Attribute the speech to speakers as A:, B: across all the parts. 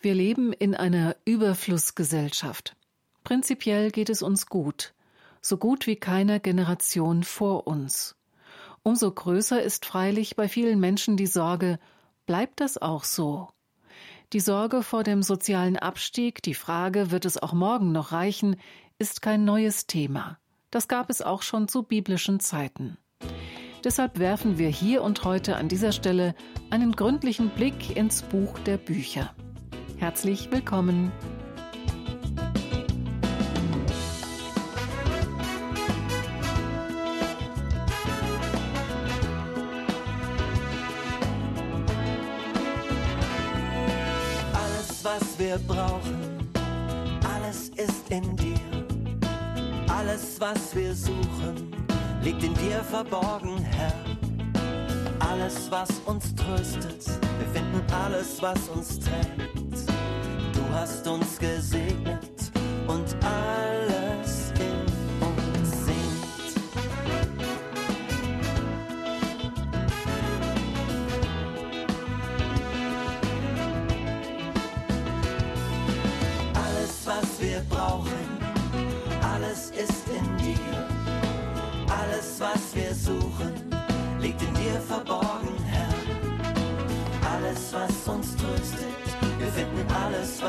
A: Wir leben in einer Überflussgesellschaft. Prinzipiell geht es uns gut, so gut wie keiner Generation vor uns. Umso größer ist freilich bei vielen Menschen die Sorge, bleibt das auch so? Die Sorge vor dem sozialen Abstieg, die Frage, wird es auch morgen noch reichen, ist kein neues Thema. Das gab es auch schon zu biblischen Zeiten. Deshalb werfen wir hier und heute an dieser Stelle einen gründlichen Blick ins Buch der Bücher. Herzlich willkommen.
B: Alles, was wir brauchen, alles ist in dir. Alles, was wir suchen, liegt in dir verborgen, Herr. Alles, was uns tröstet, alles, was uns trägt hast uns gesegnet und alles in uns singt. Alles, was wir brauchen, alles ist in dir. Alles, was wir suchen, liegt in dir verborgen. Was uns tröstet. Wir finden alles, was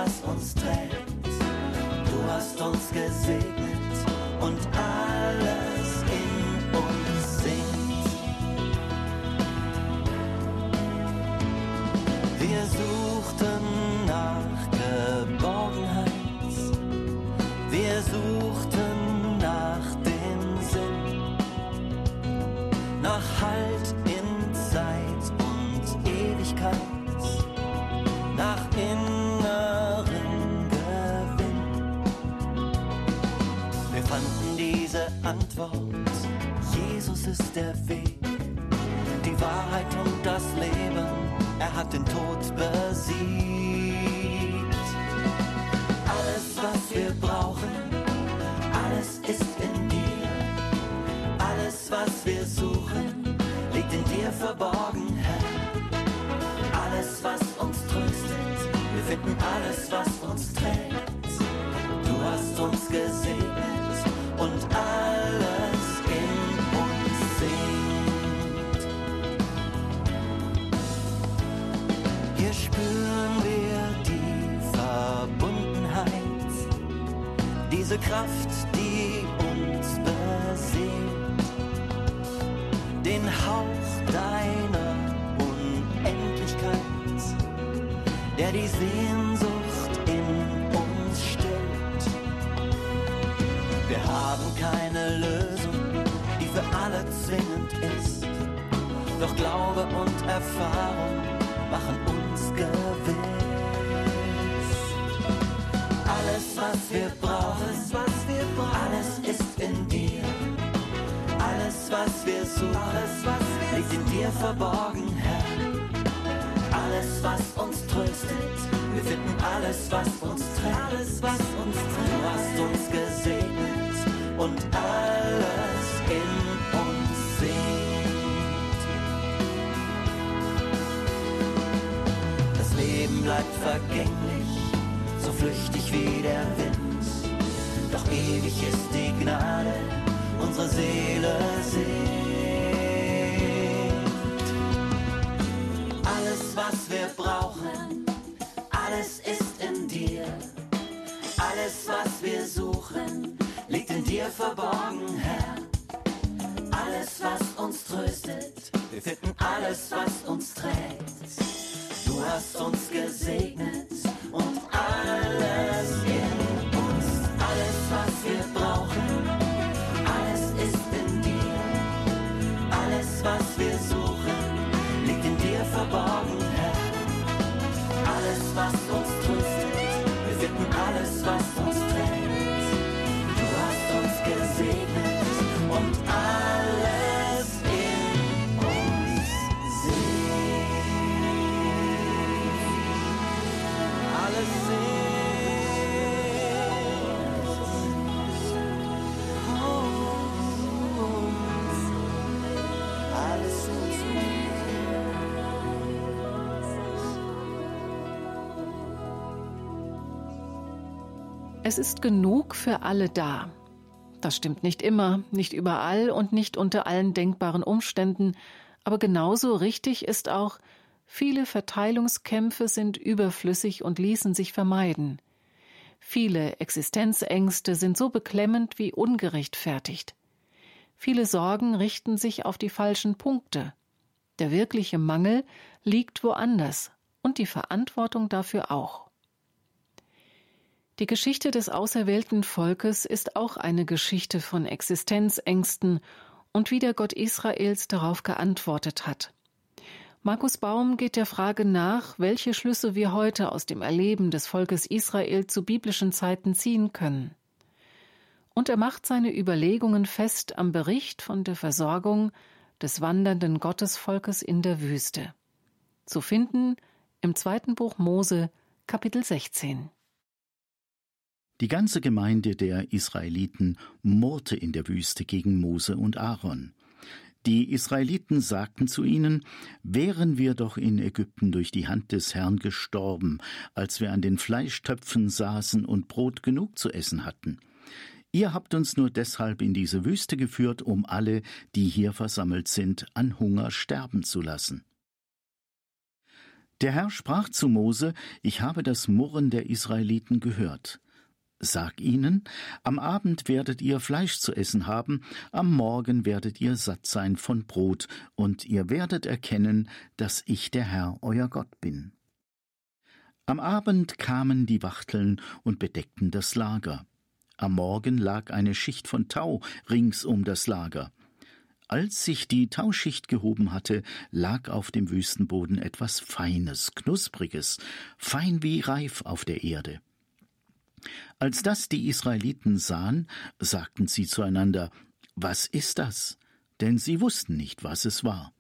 B: ist. Doch Glaube und Erfahrung machen uns gewiss. Alles, was wir brauchen, alles, was wir brauchen, alles ist in dir. Alles, was wir suchen, alles, was wir liegt in dir verborgen, Herr. Alles, was uns tröstet. Wir finden alles, was uns trägt. Alles, was uns trägt. Du hast uns gesegnet und alles bleibt vergänglich, so flüchtig wie der Wind. Doch ewig ist die Gnade, unsere Seele singt. Alles, was wir brauchen alles ist in dir. Alles, was wir suchen, liegt in dir verborgen, Herr. Alles, was uns tröstet, wir finden alles, was uns trägt. Du hast uns gesegnet und alles in uns. Alles, was wir brauchen, alles ist in dir. Alles, was wir suchen, liegt in dir verborgen, Herr alles, was uns tröstet. Wir finden alles, was uns
A: Es ist genug für alle da. Das stimmt nicht immer, nicht überall und nicht unter allen denkbaren Umständen, aber genauso richtig ist auch, viele Verteilungskämpfe sind überflüssig und ließen sich vermeiden. Viele Existenzängste sind so beklemmend wie ungerechtfertigt. Viele Sorgen richten sich auf die falschen Punkte. Der wirkliche Mangel liegt woanders und die Verantwortung dafür auch. Die Geschichte des auserwählten Volkes ist auch eine Geschichte von Existenzängsten und wie der Gott Israels darauf geantwortet hat. Markus Baum geht der Frage nach, welche Schlüsse wir heute aus dem Erleben des Volkes Israel zu biblischen Zeiten ziehen können. Und er macht seine Überlegungen fest am Bericht von der Versorgung des wandernden Gottesvolkes in der Wüste. Zu finden im zweiten Buch Mose, Kapitel 16.
C: Die ganze Gemeinde der Israeliten murrte in der Wüste gegen Mose und Aaron. Die Israeliten sagten zu ihnen, wären wir doch in Ägypten durch die Hand des Herrn gestorben, als wir an den Fleischtöpfen saßen und Brot genug zu essen hatten. Ihr habt uns nur deshalb in diese Wüste geführt, um alle, die hier versammelt sind, an Hunger sterben zu lassen. Der Herr sprach zu Mose, ich habe das Murren der Israeliten gehört. Sag ihnen, am Abend werdet ihr Fleisch zu essen haben, am Morgen werdet ihr satt sein von Brot, und ihr werdet erkennen, dass ich der Herr euer Gott bin. Am Abend kamen die Wachteln und bedeckten das Lager. Am Morgen lag eine Schicht von Tau rings um das Lager. Als sich die Tauschicht gehoben hatte, lag auf dem Wüstenboden etwas Feines, Knuspriges, fein wie Reif auf der Erde. Als das die Israeliten sahen, sagten sie zueinander, Was ist das? Denn sie wussten nicht, was es war.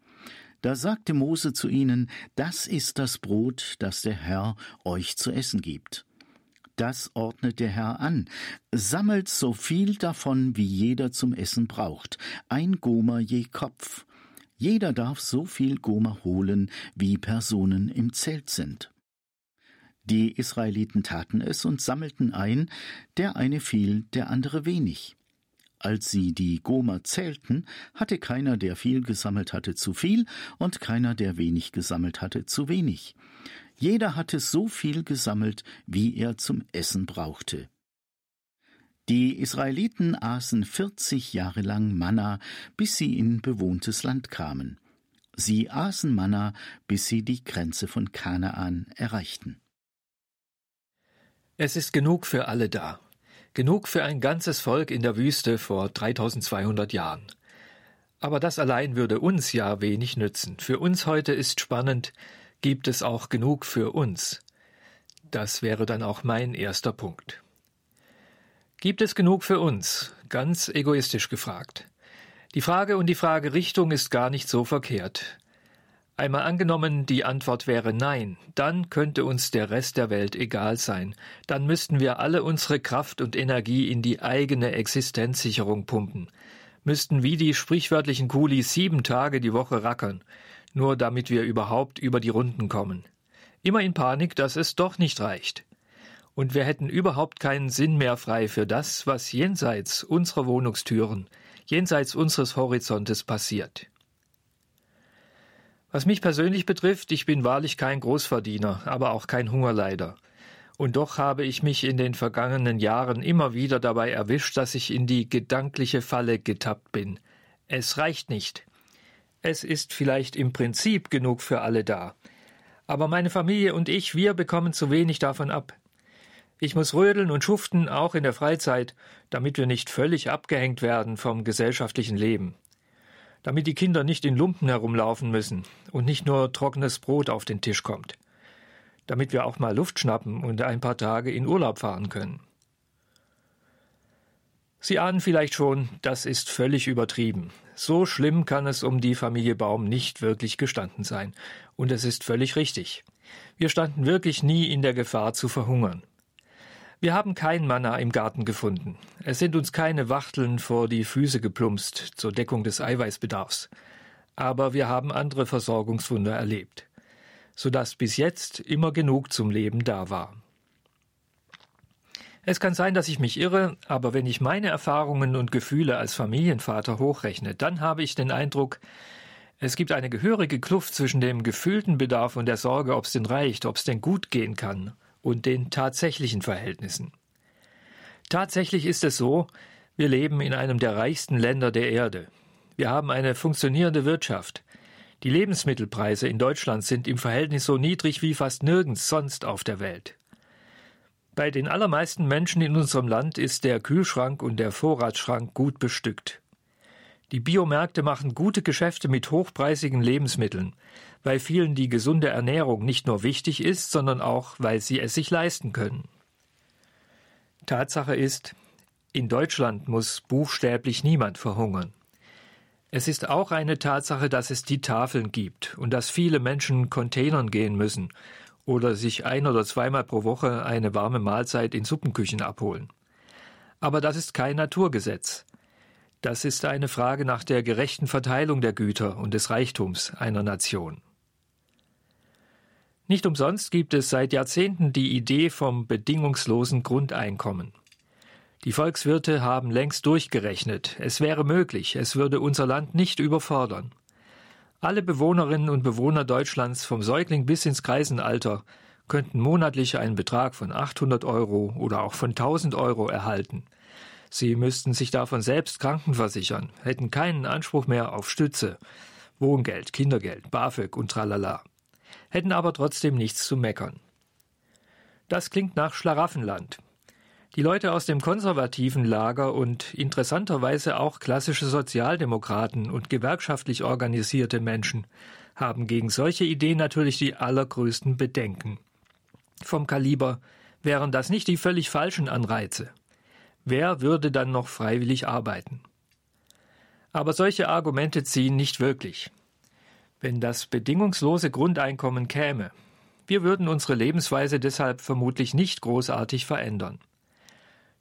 C: Da sagte Mose zu ihnen, Das ist das Brot, das der Herr euch zu essen gibt. Das ordnet der Herr an. Sammelt so viel davon, wie jeder zum Essen braucht, ein Gomer je Kopf. Jeder darf so viel Gomer holen, wie Personen im Zelt sind. Die Israeliten taten es und sammelten ein, der eine viel, der andere wenig. Als sie die Gomer zählten, hatte keiner, der viel gesammelt hatte, zu viel, und keiner, der wenig gesammelt hatte, zu wenig. Jeder hatte so viel gesammelt, wie er zum Essen brauchte. Die Israeliten aßen vierzig Jahre lang Manna, bis sie in bewohntes Land kamen. Sie aßen Manna, bis sie die Grenze von Kanaan erreichten.
D: Es ist genug für alle da. Genug für ein ganzes Volk in der Wüste vor 3200 Jahren. Aber das allein würde uns ja wenig nützen. Für uns heute ist spannend, gibt es auch genug für uns? Das wäre dann auch mein erster Punkt. Gibt es genug für uns? Ganz egoistisch gefragt. Die Frage und die Fragerichtung ist gar nicht so verkehrt. Einmal angenommen, die Antwort wäre Nein, dann könnte uns der Rest der Welt egal sein, dann müssten wir alle unsere Kraft und Energie in die eigene Existenzsicherung pumpen, müssten wie die sprichwörtlichen Kulis sieben Tage die Woche rackern, nur damit wir überhaupt über die Runden kommen. Immer in Panik, dass es doch nicht reicht. Und wir hätten überhaupt keinen Sinn mehr frei für das, was jenseits unserer Wohnungstüren, jenseits unseres Horizontes passiert. Was mich persönlich betrifft, ich bin wahrlich kein Großverdiener, aber auch kein Hungerleider. Und doch habe ich mich in den vergangenen Jahren immer wieder dabei erwischt, dass ich in die gedankliche Falle getappt bin. Es reicht nicht. Es ist vielleicht im Prinzip genug für alle da. Aber meine Familie und ich, wir bekommen zu wenig davon ab. Ich muss rödeln und schuften, auch in der Freizeit, damit wir nicht völlig abgehängt werden vom gesellschaftlichen Leben damit die Kinder nicht in Lumpen herumlaufen müssen und nicht nur trockenes Brot auf den Tisch kommt, damit wir auch mal Luft schnappen und ein paar Tage in Urlaub fahren können. Sie ahnen vielleicht schon, das ist völlig übertrieben. So schlimm kann es um die Familie Baum nicht wirklich gestanden sein. Und es ist völlig richtig. Wir standen wirklich nie in der Gefahr zu verhungern. Wir haben kein Manna im Garten gefunden. Es sind uns keine Wachteln vor die Füße geplumpst zur Deckung des Eiweißbedarfs. Aber wir haben andere Versorgungswunder erlebt, sodass bis jetzt immer genug zum Leben da war. Es kann sein, dass ich mich irre, aber wenn ich meine Erfahrungen und Gefühle als Familienvater hochrechne, dann habe ich den Eindruck, es gibt eine gehörige Kluft zwischen dem gefühlten Bedarf und der Sorge, ob es denn reicht, ob es denn gut gehen kann, und den tatsächlichen Verhältnissen. Tatsächlich ist es so, wir leben in einem der reichsten Länder der Erde. Wir haben eine funktionierende Wirtschaft. Die Lebensmittelpreise in Deutschland sind im Verhältnis so niedrig wie fast nirgends sonst auf der Welt. Bei den allermeisten Menschen in unserem Land ist der Kühlschrank und der Vorratsschrank gut bestückt. Die Biomärkte machen gute Geschäfte mit hochpreisigen Lebensmitteln, weil vielen die gesunde Ernährung nicht nur wichtig ist, sondern auch, weil sie es sich leisten können. Tatsache ist, in Deutschland muss buchstäblich niemand verhungern. Es ist auch eine Tatsache, dass es die Tafeln gibt und dass viele Menschen Containern gehen müssen oder sich ein oder zweimal pro Woche eine warme Mahlzeit in Suppenküchen abholen. Aber das ist kein Naturgesetz. Das ist eine Frage nach der gerechten Verteilung der Güter und des Reichtums einer Nation. Nicht umsonst gibt es seit Jahrzehnten die Idee vom bedingungslosen Grundeinkommen. Die Volkswirte haben längst durchgerechnet, es wäre möglich, es würde unser Land nicht überfordern. Alle Bewohnerinnen und Bewohner Deutschlands vom Säugling bis ins Kreisenalter könnten monatlich einen Betrag von 800 Euro oder auch von 1000 Euro erhalten – Sie müssten sich davon selbst krankenversichern, hätten keinen Anspruch mehr auf Stütze, Wohngeld, Kindergeld, BAföG und tralala, hätten aber trotzdem nichts zu meckern. Das klingt nach Schlaraffenland. Die Leute aus dem konservativen Lager und interessanterweise auch klassische Sozialdemokraten und gewerkschaftlich organisierte Menschen haben gegen solche Ideen natürlich die allergrößten Bedenken. Vom Kaliber wären das nicht die völlig falschen Anreize. Wer würde dann noch freiwillig arbeiten? Aber solche Argumente ziehen nicht wirklich. Wenn das bedingungslose Grundeinkommen käme, wir würden unsere Lebensweise deshalb vermutlich nicht großartig verändern.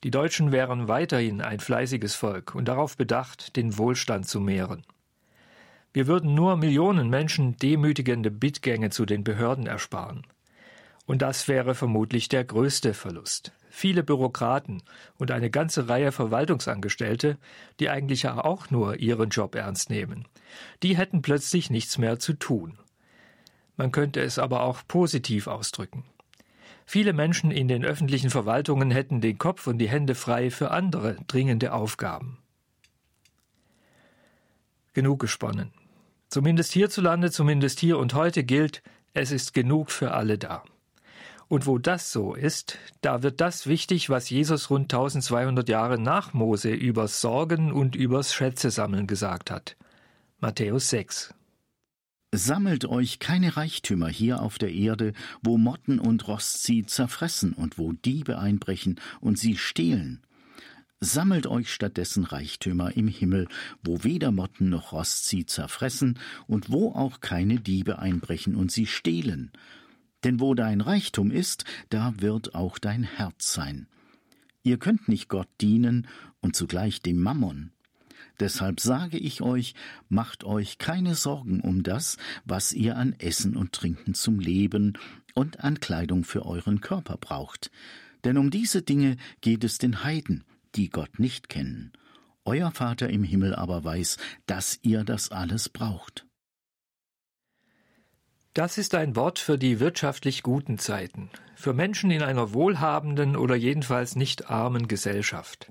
D: Die Deutschen wären weiterhin ein fleißiges Volk und darauf bedacht, den Wohlstand zu mehren. Wir würden nur Millionen Menschen demütigende Bittgänge zu den Behörden ersparen. Und das wäre vermutlich der größte Verlust viele Bürokraten und eine ganze Reihe Verwaltungsangestellte, die eigentlich ja auch nur ihren Job ernst nehmen. Die hätten plötzlich nichts mehr zu tun. Man könnte es aber auch positiv ausdrücken. Viele Menschen in den öffentlichen Verwaltungen hätten den Kopf und die Hände frei für andere dringende Aufgaben. Genug gesponnen. Zumindest hierzulande, zumindest hier und heute gilt, es ist genug für alle da. Und wo das so ist, da wird das wichtig, was Jesus rund 1200 Jahre nach Mose übers Sorgen und übers Schätze-Sammeln gesagt hat. Matthäus 6.
C: Sammelt euch keine Reichtümer hier auf der Erde, wo Motten und Rost sie zerfressen und wo Diebe einbrechen und sie stehlen. Sammelt euch stattdessen Reichtümer im Himmel, wo weder Motten noch Rost sie zerfressen und wo auch keine Diebe einbrechen und sie stehlen. Denn wo dein Reichtum ist, da wird auch dein Herz sein. Ihr könnt nicht Gott dienen und zugleich dem Mammon. Deshalb sage ich euch, macht euch keine Sorgen um das, was ihr an Essen und Trinken zum Leben und an Kleidung für euren Körper braucht. Denn um diese Dinge geht es den Heiden, die Gott nicht kennen. Euer Vater im Himmel aber weiß, dass ihr das alles braucht.
D: Das ist ein Wort für die wirtschaftlich guten Zeiten, für Menschen in einer wohlhabenden oder jedenfalls nicht armen Gesellschaft.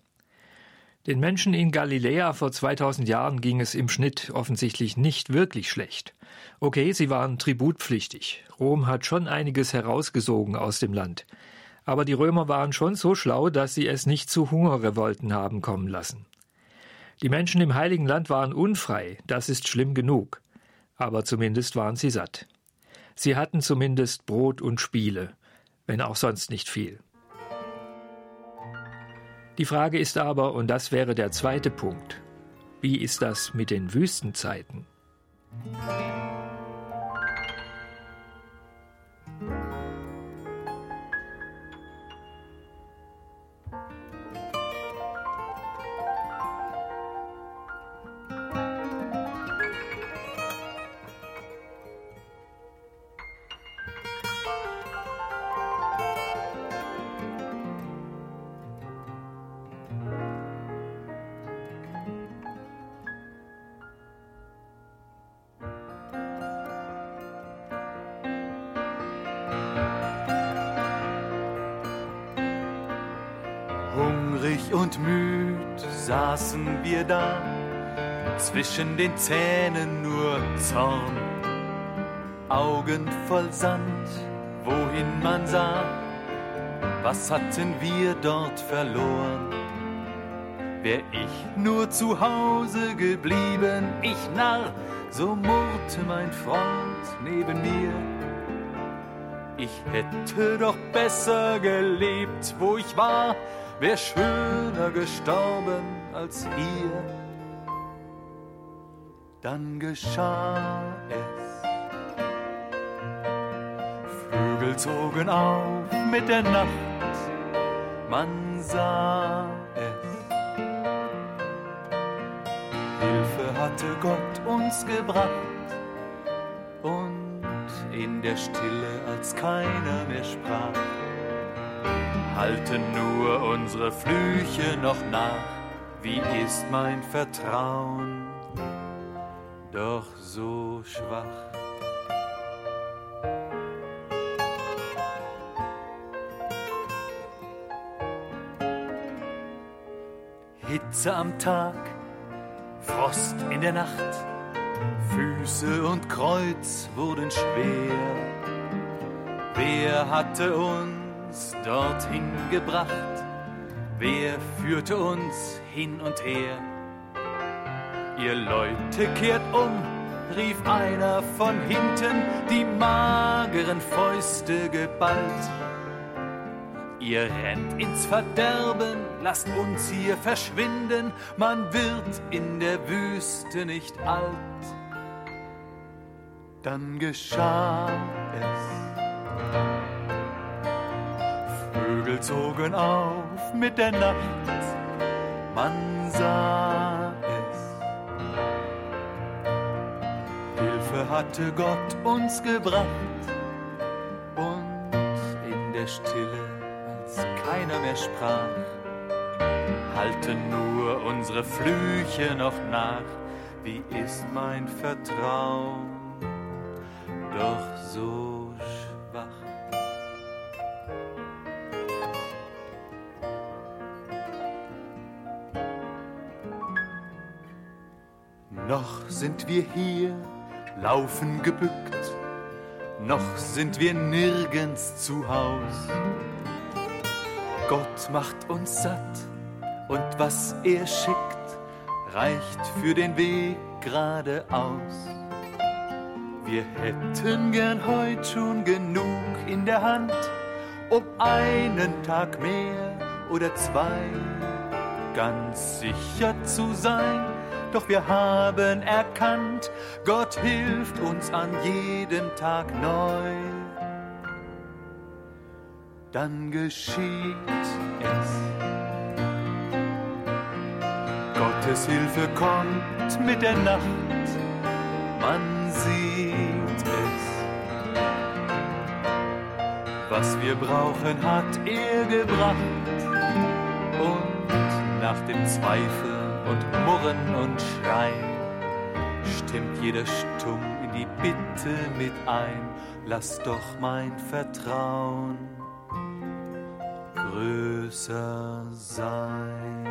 D: Den Menschen in Galiläa vor 2000 Jahren ging es im Schnitt offensichtlich nicht wirklich schlecht. Okay, sie waren tributpflichtig. Rom hat schon einiges herausgesogen aus dem Land. Aber die Römer waren schon so schlau, dass sie es nicht zu Hungerrevolten haben kommen lassen. Die Menschen im Heiligen Land waren unfrei, das ist schlimm genug. Aber zumindest waren sie satt. Sie hatten zumindest Brot und Spiele, wenn auch sonst nicht viel. Die Frage ist aber, und das wäre der zweite Punkt, wie ist das mit den Wüstenzeiten?
E: Und müd saßen wir da, zwischen den Zähnen nur Zorn, Augen voll Sand, wohin man sah, was hatten wir dort verloren? Wär ich nur zu Hause geblieben, ich Narr, so murrte mein Freund neben mir. Ich hätte doch besser gelebt, wo ich war, wär schöner gestorben als hier. Dann geschah es. Vögel zogen auf mit der Nacht, man sah es. Hilfe hatte Gott uns gebracht und in der Stille, als keiner mehr sprach, halten nur unsere Flüche noch nach. Wie ist mein Vertrauen doch so schwach? Hitze am Tag, Frost in der Nacht, Füße und Kreuz wurden schwer. Wer hatte uns dorthin gebracht? Wer führte uns hin und her? Ihr Leute kehrt um, rief einer von hinten, die mageren Fäuste geballt. Ihr rennt ins Verderben, lasst uns hier verschwinden, man wird in der Wüste nicht alt. Dann geschah es. Vögel zogen auf mit der Nacht, man sah es. Hilfe hatte Gott uns gebracht und in der Stille, als keiner mehr sprach, halten nur unsere Flüche noch nach. Wie ist mein Vertrauen doch so Noch sind wir hier, laufen gebückt, noch sind wir nirgends zu Haus. Gott macht uns satt und was er schickt, reicht für den Weg geradeaus. Wir hätten gern heut schon genug in der Hand, um einen Tag mehr oder zwei ganz sicher zu sein. Doch wir haben erkannt, Gott hilft uns an jedem Tag neu. Dann geschieht es. Gottes Hilfe kommt mit der Nacht, man sieht es. Was wir brauchen, hat er gebracht. Und nach dem Zweifel und Murren und Schreien stimmt jeder stumm in die Bitte mit ein. Lass doch mein Vertrauen größer sein.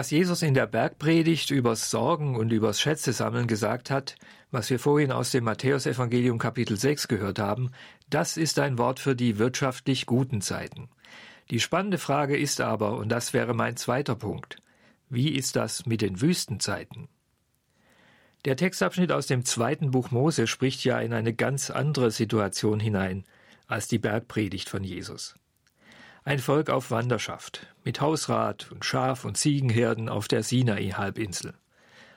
D: Was Jesus in der Bergpredigt übers Sorgen und übers Schätze-Sammeln gesagt hat, was wir vorhin aus dem Matthäusevangelium Kapitel 6 gehört haben, das ist ein Wort für die wirtschaftlich guten Zeiten. Die spannende Frage ist aber, und das wäre mein zweiter Punkt, wie ist das mit den Wüstenzeiten? Der Textabschnitt aus dem zweiten Buch Mose spricht ja in eine ganz andere Situation hinein als die Bergpredigt von Jesus. Ein Volk auf Wanderschaft, mit Hausrat und Schaf- und Ziegenherden auf der Sinai-Halbinsel.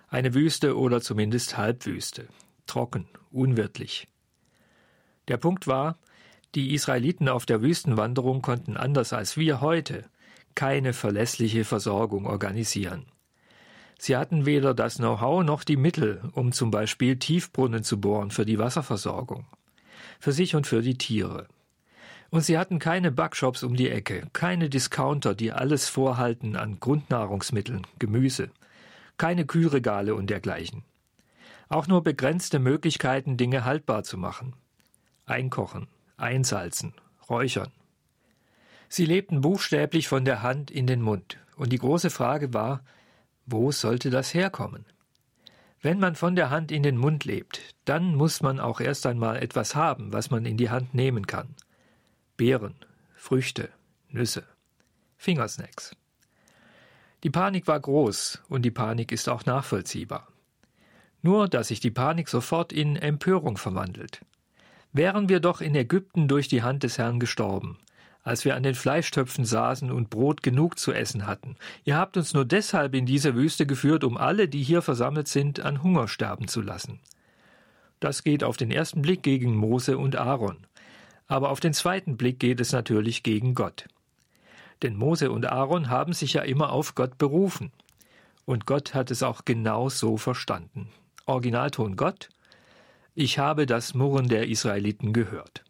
D: Eine Wüste oder zumindest Halbwüste. Trocken, unwirtlich. Der Punkt war, die Israeliten auf der Wüstenwanderung konnten anders als wir heute keine verlässliche Versorgung organisieren. Sie hatten weder das Know-how noch die Mittel, um zum Beispiel Tiefbrunnen zu bohren für die Wasserversorgung, für sich und für die Tiere. Und sie hatten keine Backshops um die Ecke, keine Discounter, die alles vorhalten an Grundnahrungsmitteln, Gemüse, keine Kühlregale und dergleichen. Auch nur begrenzte Möglichkeiten, Dinge haltbar zu machen. Einkochen, einsalzen, räuchern. Sie lebten buchstäblich von der Hand in den Mund, und die große Frage war, wo sollte das herkommen? Wenn man von der Hand in den Mund lebt, dann muss man auch erst einmal etwas haben, was man in die Hand nehmen kann. Beeren, Früchte, Nüsse, Fingersnacks. Die Panik war groß und die Panik ist auch nachvollziehbar. Nur, dass sich die Panik sofort in Empörung verwandelt. Wären wir doch in Ägypten durch die Hand des Herrn gestorben, als wir an den Fleischtöpfen saßen und Brot genug zu essen hatten. Ihr habt uns nur deshalb in diese Wüste geführt, um alle, die hier versammelt sind, an Hunger sterben zu lassen. Das geht auf den ersten Blick gegen Mose und Aaron. Aber auf den zweiten Blick geht es natürlich gegen Gott. Denn Mose und Aaron haben sich ja immer auf Gott berufen. Und Gott hat es auch genau so verstanden. Originalton Gott. Ich habe das Murren der Israeliten gehört.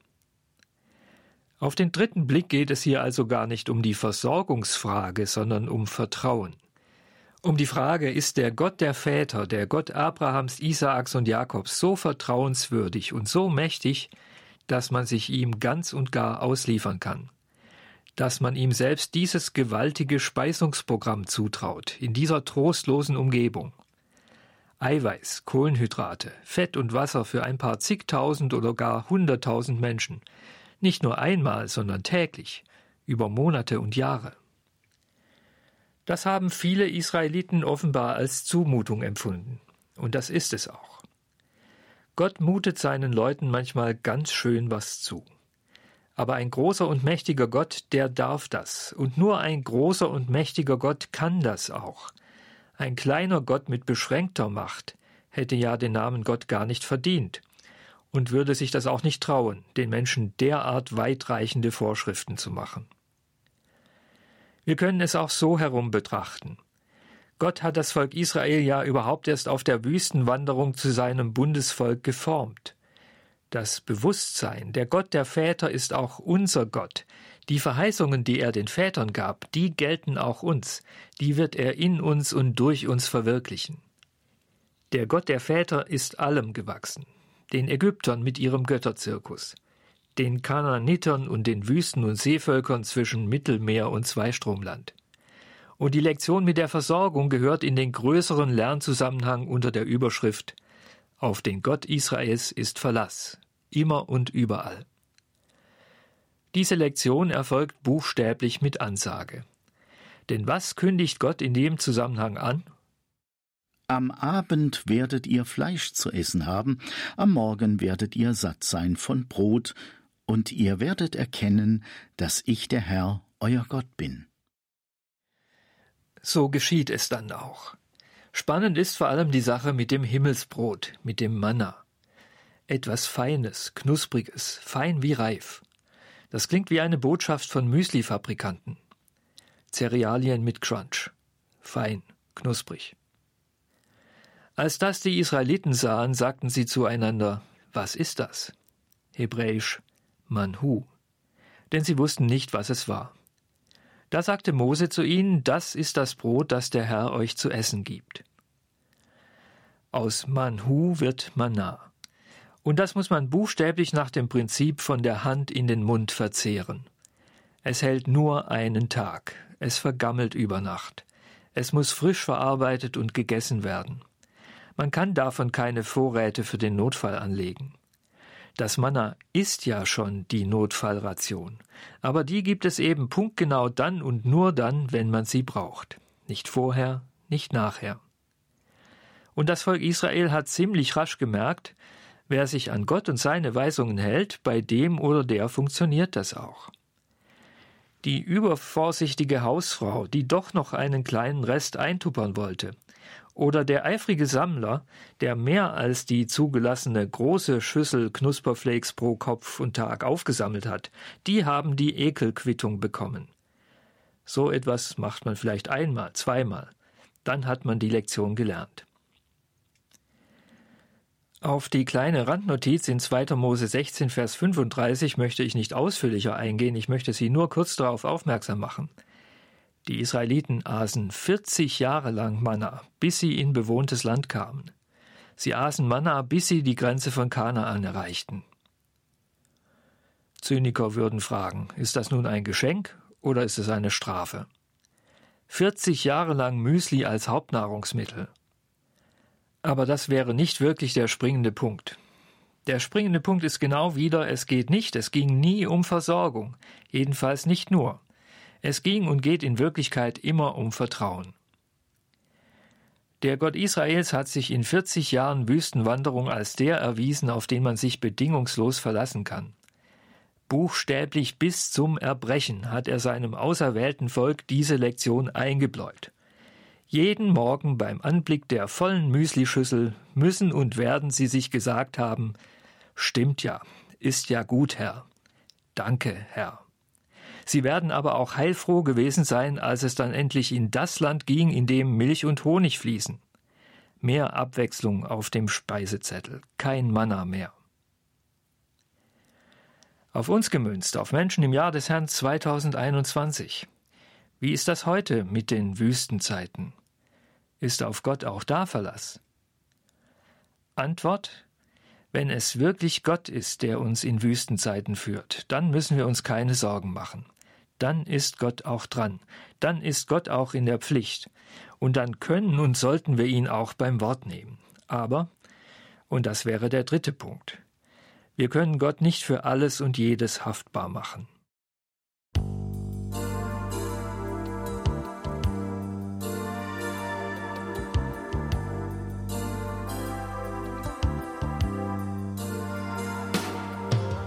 D: Auf den dritten Blick geht es hier also gar nicht um die Versorgungsfrage, sondern um Vertrauen. Um die Frage, ist der Gott der Väter, der Gott Abrahams, Isaaks und Jakobs so vertrauenswürdig und so mächtig, dass man sich ihm ganz und gar ausliefern kann, dass man ihm selbst dieses gewaltige Speisungsprogramm zutraut, in dieser trostlosen Umgebung. Eiweiß, Kohlenhydrate, Fett und Wasser für ein paar zigtausend oder gar hunderttausend Menschen – nicht nur einmal, sondern täglich, über Monate und Jahre. Das haben viele Israeliten offenbar als Zumutung empfunden. Und das ist es auch. Gott mutet seinen Leuten manchmal ganz schön was zu. Aber ein großer und mächtiger Gott, der darf das. Und nur ein großer und mächtiger Gott kann das auch. Ein kleiner Gott mit beschränkter Macht hätte ja den Namen Gott gar nicht verdient und würde sich das auch nicht trauen, den Menschen derart weitreichende Vorschriften zu machen. Wir können es auch so herum betrachten. Gott hat das Volk Israel ja überhaupt erst auf der Wüstenwanderung zu seinem Bundesvolk geformt. Das Bewusstsein, der Gott der Väter ist auch unser Gott. Die Verheißungen, die er den Vätern gab, die gelten auch uns, die wird er in uns und durch uns verwirklichen. Der Gott der Väter ist allem gewachsen, den Ägyptern mit ihrem Götterzirkus, den Kanaanitern und den Wüsten- und Seevölkern zwischen Mittelmeer und Zweistromland. Und die Lektion mit der Versorgung gehört in den größeren Lernzusammenhang unter der Überschrift Auf den Gott Israels ist Verlass, immer und überall. Diese Lektion erfolgt buchstäblich mit Ansage. Denn was kündigt Gott in dem Zusammenhang an?
C: Am Abend werdet ihr Fleisch zu essen haben, am Morgen werdet ihr satt sein von Brot, und ihr werdet erkennen, dass ich der Herr, euer Gott bin.
D: So geschieht es dann auch. Spannend ist vor allem die Sache mit dem Himmelsbrot, mit dem Manna. Etwas Feines, Knuspriges, fein wie reif. Das klingt wie eine Botschaft von Müsli-Fabrikanten. Cerealien mit Crunch. Fein, knusprig. Als das die Israeliten sahen, sagten sie zueinander, was ist das? Hebräisch Manhu. Denn sie wussten nicht, was es war. Da sagte Mose zu ihnen, das ist das Brot, das der Herr euch zu essen gibt. Aus Manhu wird Manna. Und das muss man buchstäblich nach dem Prinzip von der Hand in den Mund verzehren. Es hält nur einen Tag, es vergammelt über Nacht. Es muss frisch verarbeitet und gegessen werden. Man kann davon keine Vorräte für den Notfall anlegen. Das Manna ist ja schon die Notfallration, aber die gibt es eben punktgenau dann und nur dann, wenn man sie braucht. Nicht vorher, nicht nachher. Und das Volk Israel hat ziemlich rasch gemerkt, wer sich an Gott und seine Weisungen hält, bei dem oder der funktioniert das auch. Die übervorsichtige Hausfrau, die doch noch einen kleinen Rest eintuppern wollte, oder der eifrige Sammler, der mehr als die zugelassene große Schüssel Knusperflakes pro Kopf und Tag aufgesammelt hat, die haben die Ekelquittung bekommen. So etwas macht man vielleicht einmal, zweimal. Dann hat man die Lektion gelernt. Auf die kleine Randnotiz in 2. Mose 16, Vers 35 möchte ich nicht ausführlicher eingehen, ich möchte Sie nur kurz darauf aufmerksam machen. Die Israeliten aßen 40 Jahre lang Manna, bis sie in bewohntes Land kamen. Sie aßen Manna, bis sie die Grenze von Kanaan erreichten. Zyniker würden fragen, ist das nun ein Geschenk oder ist es eine Strafe? 40 Jahre lang Müsli als Hauptnahrungsmittel. Aber das wäre nicht wirklich der springende Punkt. Der springende Punkt ist genau wieder, es geht nicht, es ging nie um Versorgung, jedenfalls nicht nur. Es ging und geht in Wirklichkeit immer um Vertrauen. Der Gott Israels hat sich in 40 Jahren Wüstenwanderung als der erwiesen, auf den man sich bedingungslos verlassen kann. Buchstäblich bis zum Erbrechen hat er seinem auserwählten Volk diese Lektion eingebläut. Jeden Morgen beim Anblick der vollen Müslischüssel müssen und werden sie sich gesagt haben, stimmt ja, ist ja gut, Herr. Danke, Herr. Sie werden aber auch heilfroh gewesen sein, als es dann endlich in das Land ging, in dem Milch und Honig fließen. Mehr Abwechslung auf dem Speisezettel, kein Manna mehr. Auf uns gemünzt, auf Menschen im Jahr des Herrn 2021. Wie ist das heute mit den Wüstenzeiten? Ist auf Gott auch da Verlass? Antwort Wenn es wirklich Gott ist, der uns in Wüstenzeiten führt, dann müssen wir uns keine Sorgen machen. Dann ist Gott auch dran. Dann ist Gott auch in der Pflicht. Und dann können und sollten wir ihn auch beim Wort nehmen. Aber, und das wäre der dritte Punkt, wir können Gott nicht für alles und jedes haftbar machen.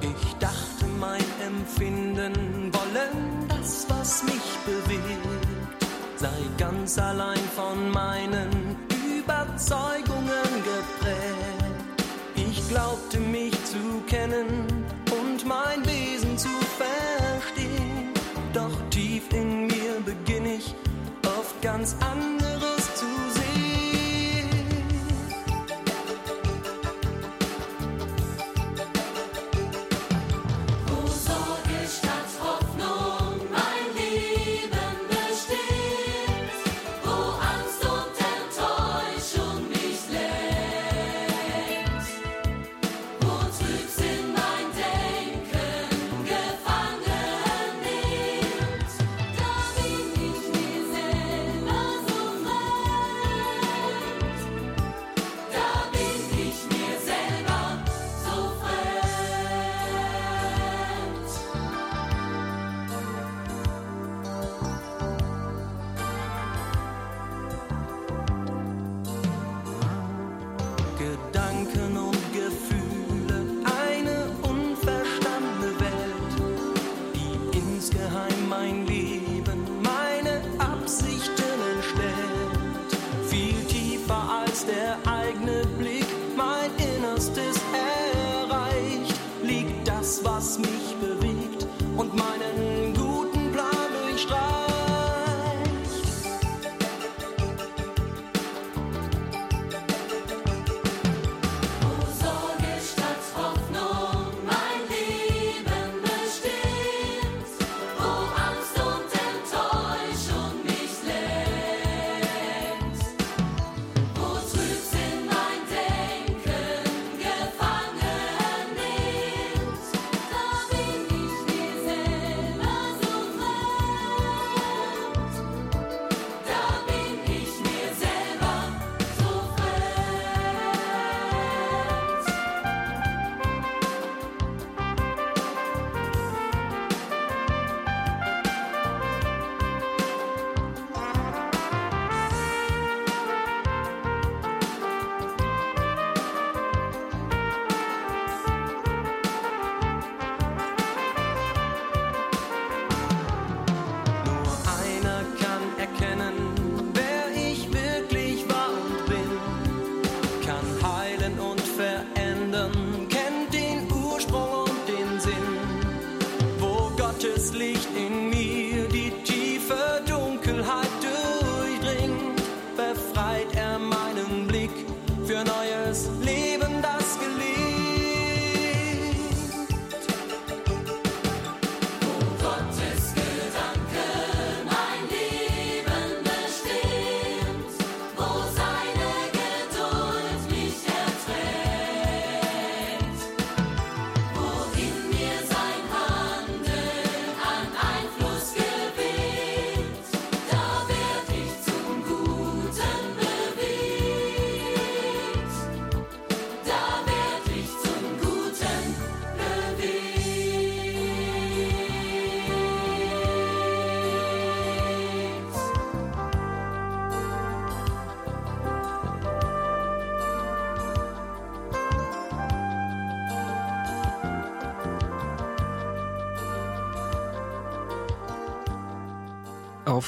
B: Ich dachte, mein Empfinden wollen, was mich bewegt, sei ganz allein von meinen Überzeugungen geprägt. Ich glaubte mich zu kennen und mein Wesen zu verstehen. Doch tief in mir beginn ich oft ganz anderes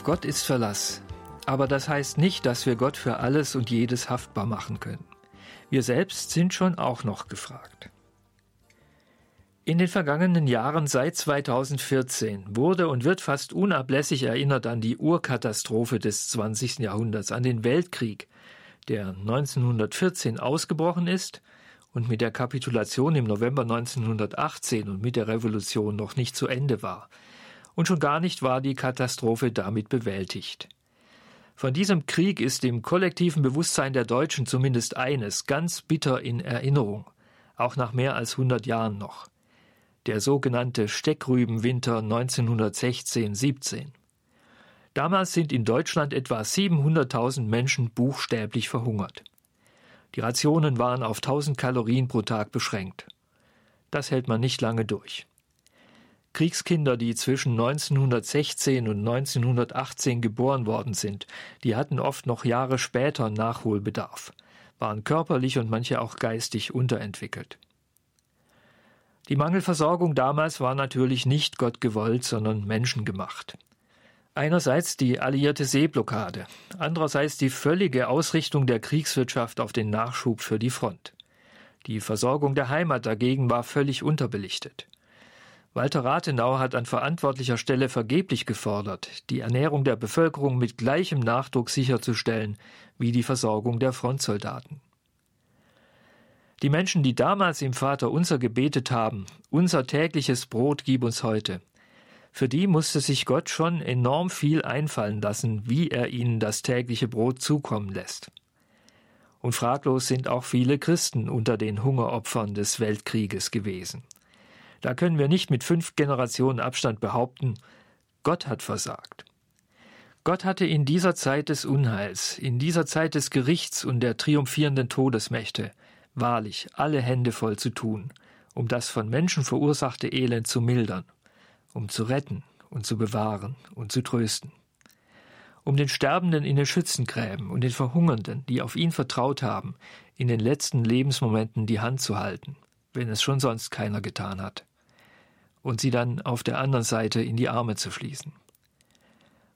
D: Gott ist Verlass. Aber das heißt nicht, dass wir Gott für alles und jedes haftbar machen können. Wir selbst sind schon auch noch gefragt. In den vergangenen Jahren seit 2014 wurde und wird fast unablässig erinnert an die Urkatastrophe des 20. Jahrhunderts, an den Weltkrieg, der 1914 ausgebrochen ist und mit der Kapitulation im November 1918 und mit der Revolution noch nicht zu Ende war. Und schon gar nicht war die Katastrophe damit bewältigt. Von diesem Krieg ist im kollektiven Bewusstsein der Deutschen zumindest eines ganz bitter in Erinnerung, auch nach mehr als 100 Jahren noch. Der sogenannte Steckrübenwinter 1916-17. Damals sind in Deutschland etwa 700.000 Menschen buchstäblich verhungert. Die Rationen waren auf 1000 Kalorien pro Tag beschränkt. Das hält man nicht lange durch. Kriegskinder, die zwischen 1916 und 1918 geboren worden sind, die hatten oft noch Jahre später Nachholbedarf, waren körperlich und manche auch geistig unterentwickelt. Die Mangelversorgung damals war natürlich nicht Gott gewollt, sondern menschengemacht. Einerseits die alliierte Seeblockade, andererseits die völlige Ausrichtung der Kriegswirtschaft auf den Nachschub für die Front. Die Versorgung der Heimat dagegen war völlig unterbelichtet. Walter Rathenau hat an verantwortlicher Stelle vergeblich gefordert, die Ernährung der Bevölkerung mit gleichem Nachdruck sicherzustellen wie die Versorgung der Frontsoldaten. Die Menschen, die damals im Vater unser gebetet haben, unser tägliches Brot gib uns heute, für die musste sich Gott schon enorm viel einfallen lassen, wie er ihnen das tägliche Brot zukommen lässt. Und fraglos sind auch viele Christen unter den Hungeropfern des Weltkrieges gewesen. Da können wir nicht mit fünf Generationen Abstand behaupten, Gott hat versagt. Gott hatte in dieser Zeit des Unheils, in dieser Zeit des Gerichts und der triumphierenden Todesmächte wahrlich alle Hände voll zu tun, um das von Menschen verursachte Elend zu mildern, um zu retten und zu bewahren und zu trösten, um den Sterbenden in den Schützengräben und den Verhungernden, die auf ihn vertraut haben, in den letzten Lebensmomenten die Hand zu halten, wenn es schon sonst keiner getan hat und sie dann auf der anderen Seite in die Arme zu schließen.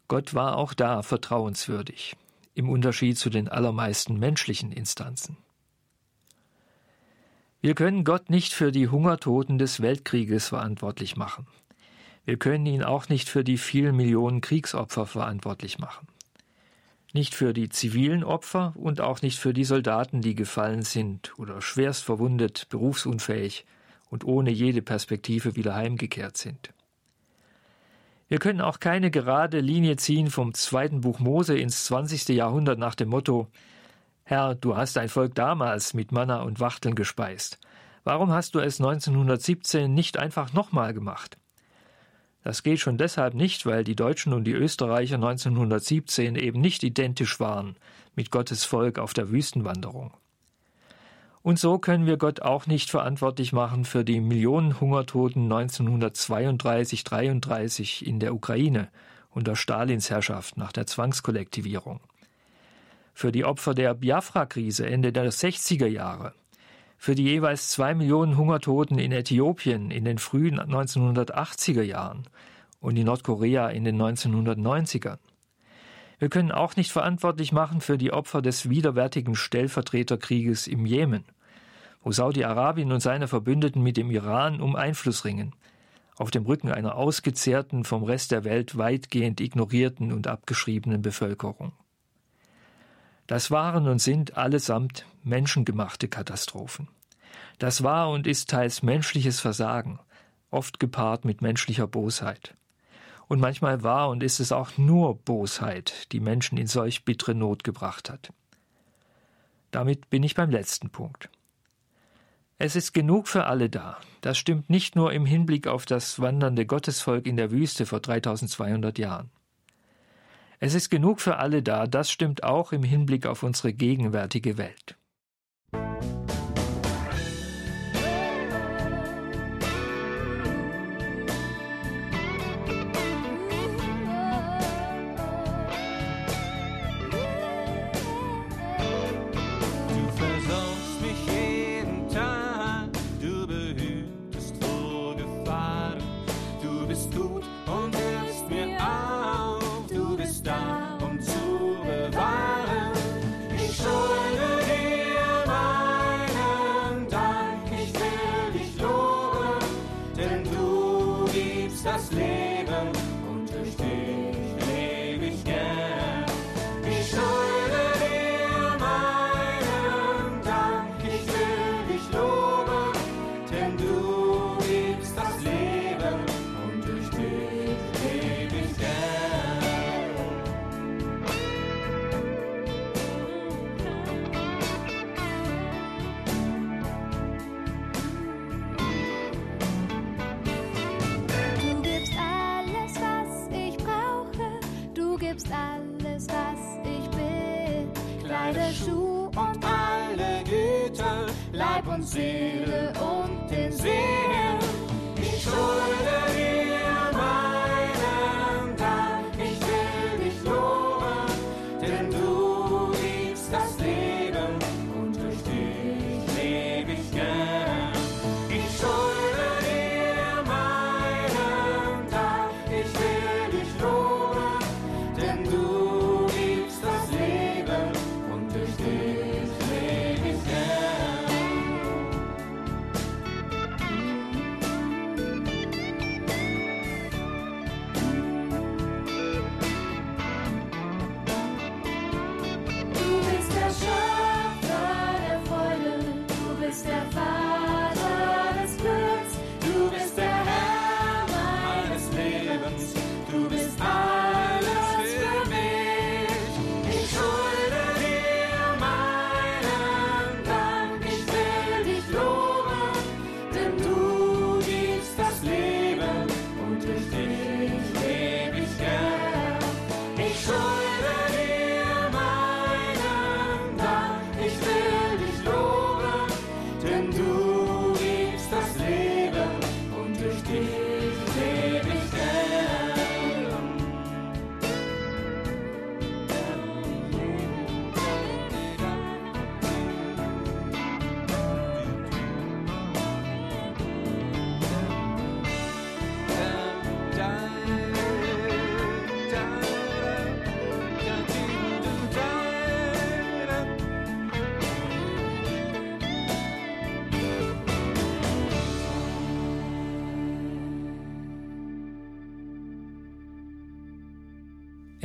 D: Gott war auch da vertrauenswürdig, im Unterschied zu den allermeisten menschlichen Instanzen. Wir können Gott nicht für die Hungertoten des Weltkrieges verantwortlich machen. Wir können ihn auch nicht für die vielen Millionen Kriegsopfer verantwortlich machen. Nicht für die zivilen Opfer und auch nicht für die Soldaten, die gefallen sind oder schwerst verwundet, berufsunfähig und ohne jede Perspektive wieder heimgekehrt sind. Wir können auch keine gerade Linie ziehen vom zweiten Buch Mose ins 20. Jahrhundert nach dem Motto Herr, du hast dein Volk damals mit Manna und Wachteln gespeist. Warum hast du es 1917 nicht einfach nochmal gemacht? Das geht schon deshalb nicht, weil die Deutschen und die Österreicher 1917 eben nicht identisch waren mit Gottes Volk auf der Wüstenwanderung. Und so können wir Gott auch nicht verantwortlich machen für die Millionen Hungertoten 1932-33 in der Ukraine unter Stalins Herrschaft nach der Zwangskollektivierung. Für die Opfer der Biafra-Krise Ende der 60er Jahre. Für die jeweils zwei Millionen Hungertoten in Äthiopien in den frühen 1980er Jahren und in Nordkorea in den 1990ern. Wir können auch nicht verantwortlich machen für die Opfer des widerwärtigen Stellvertreterkrieges im Jemen, wo Saudi-Arabien und seine Verbündeten mit dem Iran um Einfluss ringen, auf dem Rücken einer ausgezehrten, vom Rest der Welt weitgehend ignorierten und abgeschriebenen Bevölkerung. Das waren und sind allesamt menschengemachte Katastrophen. Das war und ist teils menschliches Versagen, oft gepaart mit menschlicher Bosheit. Und manchmal war und ist es auch nur Bosheit, die Menschen in solch bittere Not gebracht hat. Damit bin ich beim letzten Punkt. Es ist genug für alle da. Das stimmt nicht nur im Hinblick auf das wandernde Gottesvolk in der Wüste vor 3200 Jahren. Es ist genug für alle da, das stimmt auch im Hinblick auf unsere gegenwärtige Welt.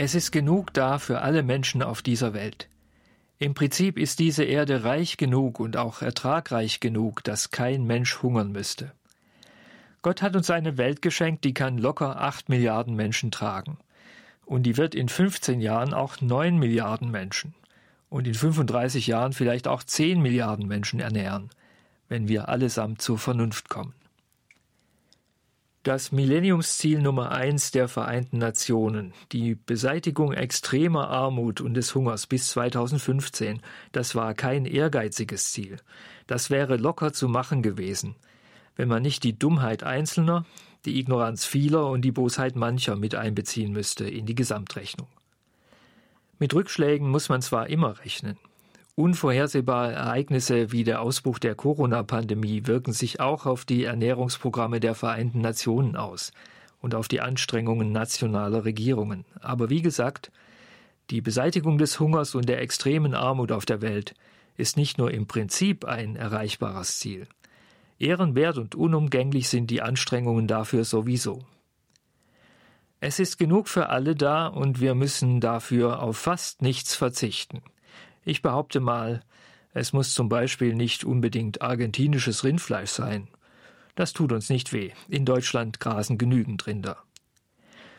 D: Es ist genug da für alle Menschen auf dieser Welt. Im Prinzip ist diese Erde reich genug und auch ertragreich genug, dass kein Mensch hungern müsste. Gott hat uns eine Welt geschenkt, die kann locker acht Milliarden Menschen tragen. Und die wird in 15 Jahren auch neun Milliarden Menschen und in 35 Jahren vielleicht auch zehn Milliarden Menschen ernähren, wenn wir allesamt zur Vernunft kommen. Das Millenniumsziel Nummer eins der Vereinten Nationen, die Beseitigung extremer Armut und des Hungers bis 2015, das war kein ehrgeiziges Ziel. Das wäre locker zu machen gewesen, wenn man nicht die Dummheit Einzelner, die Ignoranz vieler und die Bosheit mancher mit einbeziehen müsste in die Gesamtrechnung. Mit Rückschlägen muss man zwar immer rechnen. Unvorhersehbare Ereignisse wie der Ausbruch der Corona-Pandemie wirken sich auch auf die Ernährungsprogramme der Vereinten Nationen aus und auf die Anstrengungen nationaler Regierungen. Aber wie gesagt, die Beseitigung des Hungers und der extremen Armut auf der Welt ist nicht nur im Prinzip ein erreichbares Ziel. Ehrenwert und unumgänglich sind die Anstrengungen dafür sowieso. Es ist genug für alle da und wir müssen dafür auf fast nichts verzichten. Ich behaupte mal, es muss zum Beispiel nicht unbedingt argentinisches Rindfleisch sein. Das tut uns nicht weh. In Deutschland grasen genügend Rinder.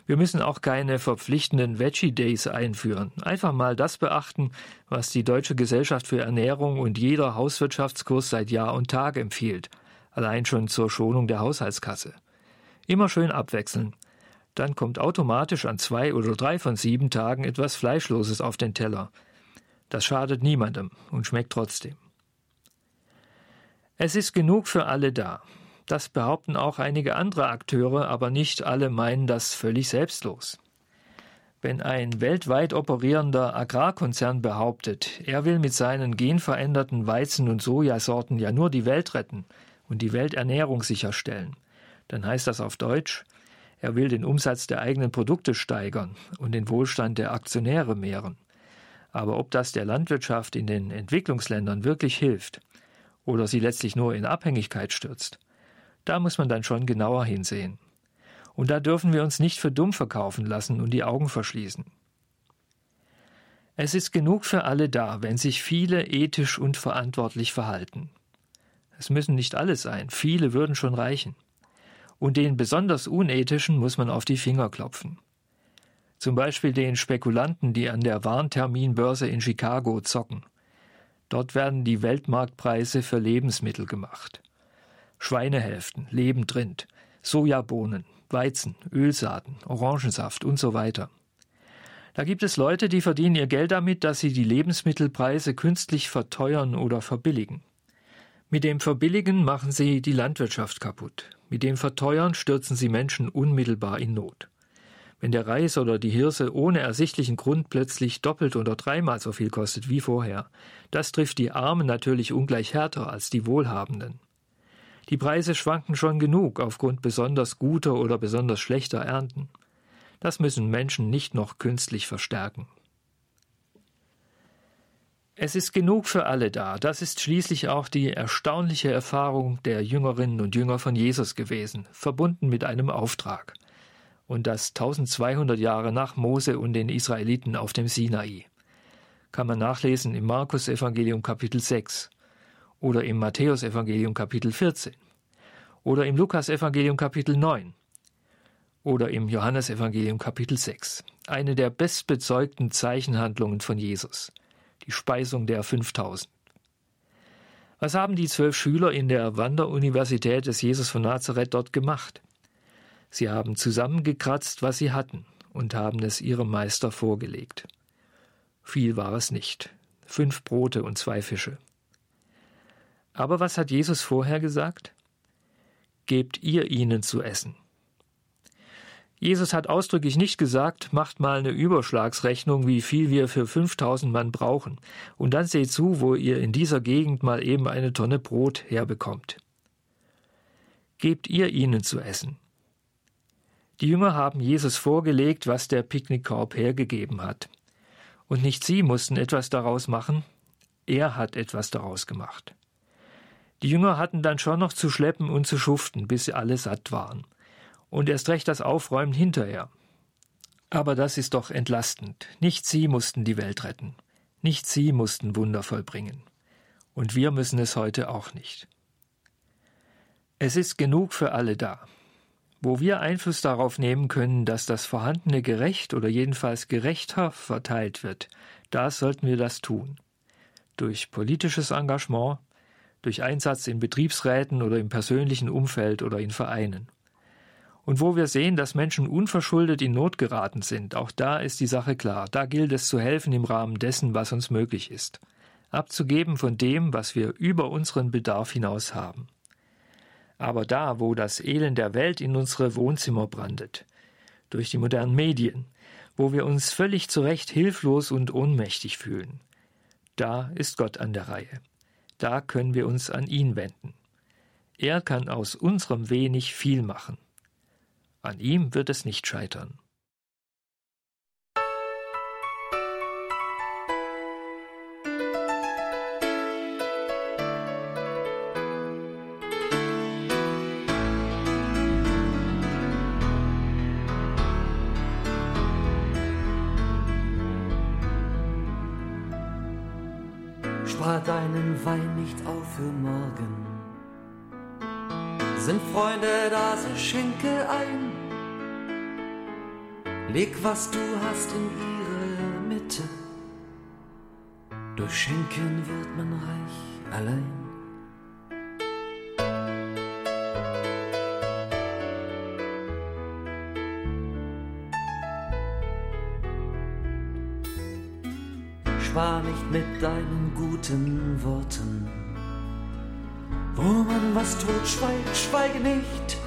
D: Wir müssen auch keine verpflichtenden Veggie Days einführen. Einfach mal das beachten, was die Deutsche Gesellschaft für Ernährung und jeder Hauswirtschaftskurs seit Jahr und Tag empfiehlt. Allein schon zur Schonung der Haushaltskasse. Immer schön abwechseln. Dann kommt automatisch an zwei oder drei von sieben Tagen etwas Fleischloses auf den Teller. Das schadet niemandem und schmeckt trotzdem. Es ist genug für alle da. Das behaupten auch einige andere Akteure, aber nicht alle meinen das völlig selbstlos. Wenn ein weltweit operierender Agrarkonzern behauptet, er will mit seinen genveränderten Weizen- und Sojasorten ja nur die Welt retten und die Welternährung sicherstellen, dann heißt das auf Deutsch, er will den Umsatz der eigenen Produkte steigern und den Wohlstand der Aktionäre mehren. Aber ob das der Landwirtschaft in den Entwicklungsländern wirklich hilft oder sie letztlich nur in Abhängigkeit stürzt, da muss man dann schon genauer hinsehen. Und da dürfen wir uns nicht für dumm verkaufen lassen und die Augen verschließen. Es ist genug für alle da, wenn sich viele ethisch und verantwortlich verhalten. Es müssen nicht alle sein, viele würden schon reichen. Und den besonders unethischen muss man auf die Finger klopfen. Zum Beispiel den Spekulanten, die an der Warnterminbörse in Chicago zocken. Dort werden die Weltmarktpreise für Lebensmittel gemacht. Schweinehälften, lebend Rind, Sojabohnen, Weizen, Ölsaaten, Orangensaft und so weiter. Da gibt es Leute, die verdienen ihr Geld damit, dass sie die Lebensmittelpreise künstlich verteuern oder verbilligen. Mit dem Verbilligen machen sie die Landwirtschaft kaputt. Mit dem Verteuern stürzen sie Menschen unmittelbar in Not. Wenn der Reis oder die Hirse ohne ersichtlichen Grund plötzlich doppelt oder dreimal so viel kostet wie vorher, das trifft die Armen natürlich ungleich härter als die Wohlhabenden. Die Preise schwanken schon genug aufgrund besonders guter oder besonders schlechter Ernten. Das müssen Menschen nicht noch künstlich verstärken. Es ist genug für alle da. Das ist schließlich auch die erstaunliche Erfahrung der Jüngerinnen und Jünger von Jesus gewesen, verbunden mit einem Auftrag. Und das 1200 Jahre nach Mose und den Israeliten auf dem Sinai. Kann man nachlesen im Markus Evangelium Kapitel 6 oder im Matthäus Evangelium Kapitel 14 oder im Lukas Evangelium Kapitel 9 oder im Johannes Evangelium Kapitel 6. Eine der bestbezeugten Zeichenhandlungen von Jesus die Speisung der 5000. Was haben die zwölf Schüler in der Wanderuniversität des Jesus von Nazareth dort gemacht? Sie haben zusammengekratzt, was sie hatten, und haben es ihrem Meister vorgelegt. Viel war es nicht. Fünf Brote und zwei Fische. Aber was hat Jesus vorher gesagt? Gebt ihr ihnen zu essen. Jesus hat ausdrücklich nicht gesagt, macht mal eine Überschlagsrechnung, wie viel wir für 5000 Mann brauchen, und dann seht zu, wo ihr in dieser Gegend mal eben eine Tonne Brot herbekommt. Gebt ihr ihnen zu essen. Die Jünger haben Jesus vorgelegt, was der Picknickkorb hergegeben hat. Und nicht sie mussten etwas daraus machen, er hat etwas daraus gemacht. Die Jünger hatten dann schon noch zu schleppen und zu schuften, bis sie alle satt waren und erst recht das Aufräumen hinterher. Aber das ist doch entlastend. Nicht Sie mussten die Welt retten. Nicht Sie mussten Wunder vollbringen. Und wir müssen es heute auch nicht. Es ist genug für alle da. Wo wir Einfluss darauf nehmen können, dass das Vorhandene gerecht oder jedenfalls gerechter verteilt wird, da sollten wir das tun. Durch politisches Engagement, durch Einsatz in Betriebsräten oder im persönlichen Umfeld oder in Vereinen. Und wo wir sehen, dass Menschen unverschuldet in Not geraten sind, auch da ist die Sache klar. Da gilt es zu helfen im Rahmen dessen, was uns möglich ist. Abzugeben von dem, was wir über unseren Bedarf hinaus haben. Aber da, wo das Elend der Welt in unsere Wohnzimmer brandet, durch die modernen Medien, wo wir uns völlig zu Recht hilflos und ohnmächtig fühlen, da ist Gott an der Reihe. Da können wir uns an ihn wenden. Er kann aus unserem wenig viel machen. An ihm wird es nicht scheitern.
B: Deinen Wein nicht auf für morgen. Sind Freunde da, so schenke ein. Leg, was du hast, in ihre Mitte. Durch Schenken wird man reich allein. Mit deinen guten Worten. Wo man was tut, schweigt, schweige nicht.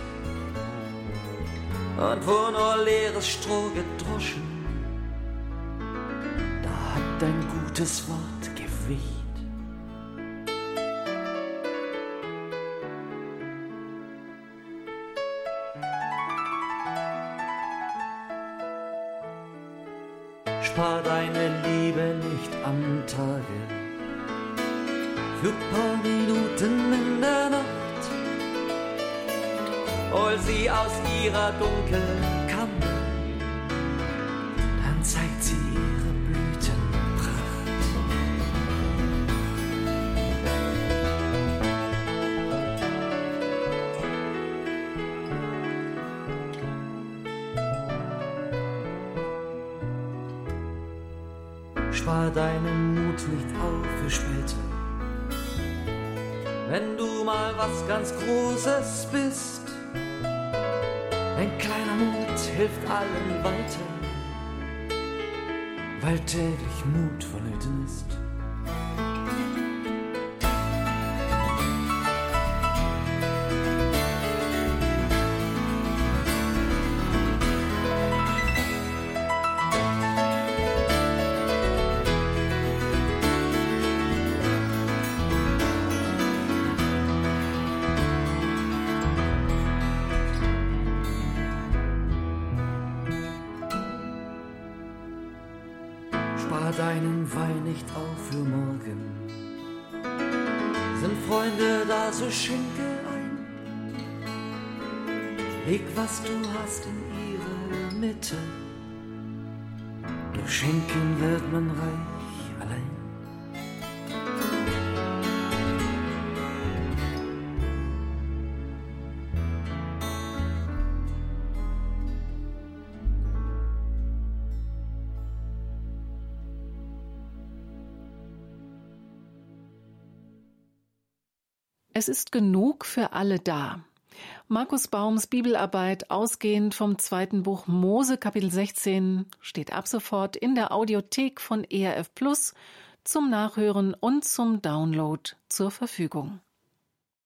B: Und wo nur leeres Stroh gedroschen, da hat dein gutes Wort Gewicht. Spar deine Liebe nicht am Tage für paar Minuten in der Nacht. Hol sie aus ihrer dunklen du mal was ganz Großes bist, ein kleiner Mut hilft allen weiter.
F: weil täglich Mut vonnöten ist. Was du hast, in ihre Mitte. Durch Schenken wird man reich allein.
A: Es ist genug für alle da. Markus Baums Bibelarbeit, ausgehend vom zweiten Buch Mose, Kapitel 16, steht ab sofort in der Audiothek von ERF Plus zum Nachhören und zum Download zur Verfügung.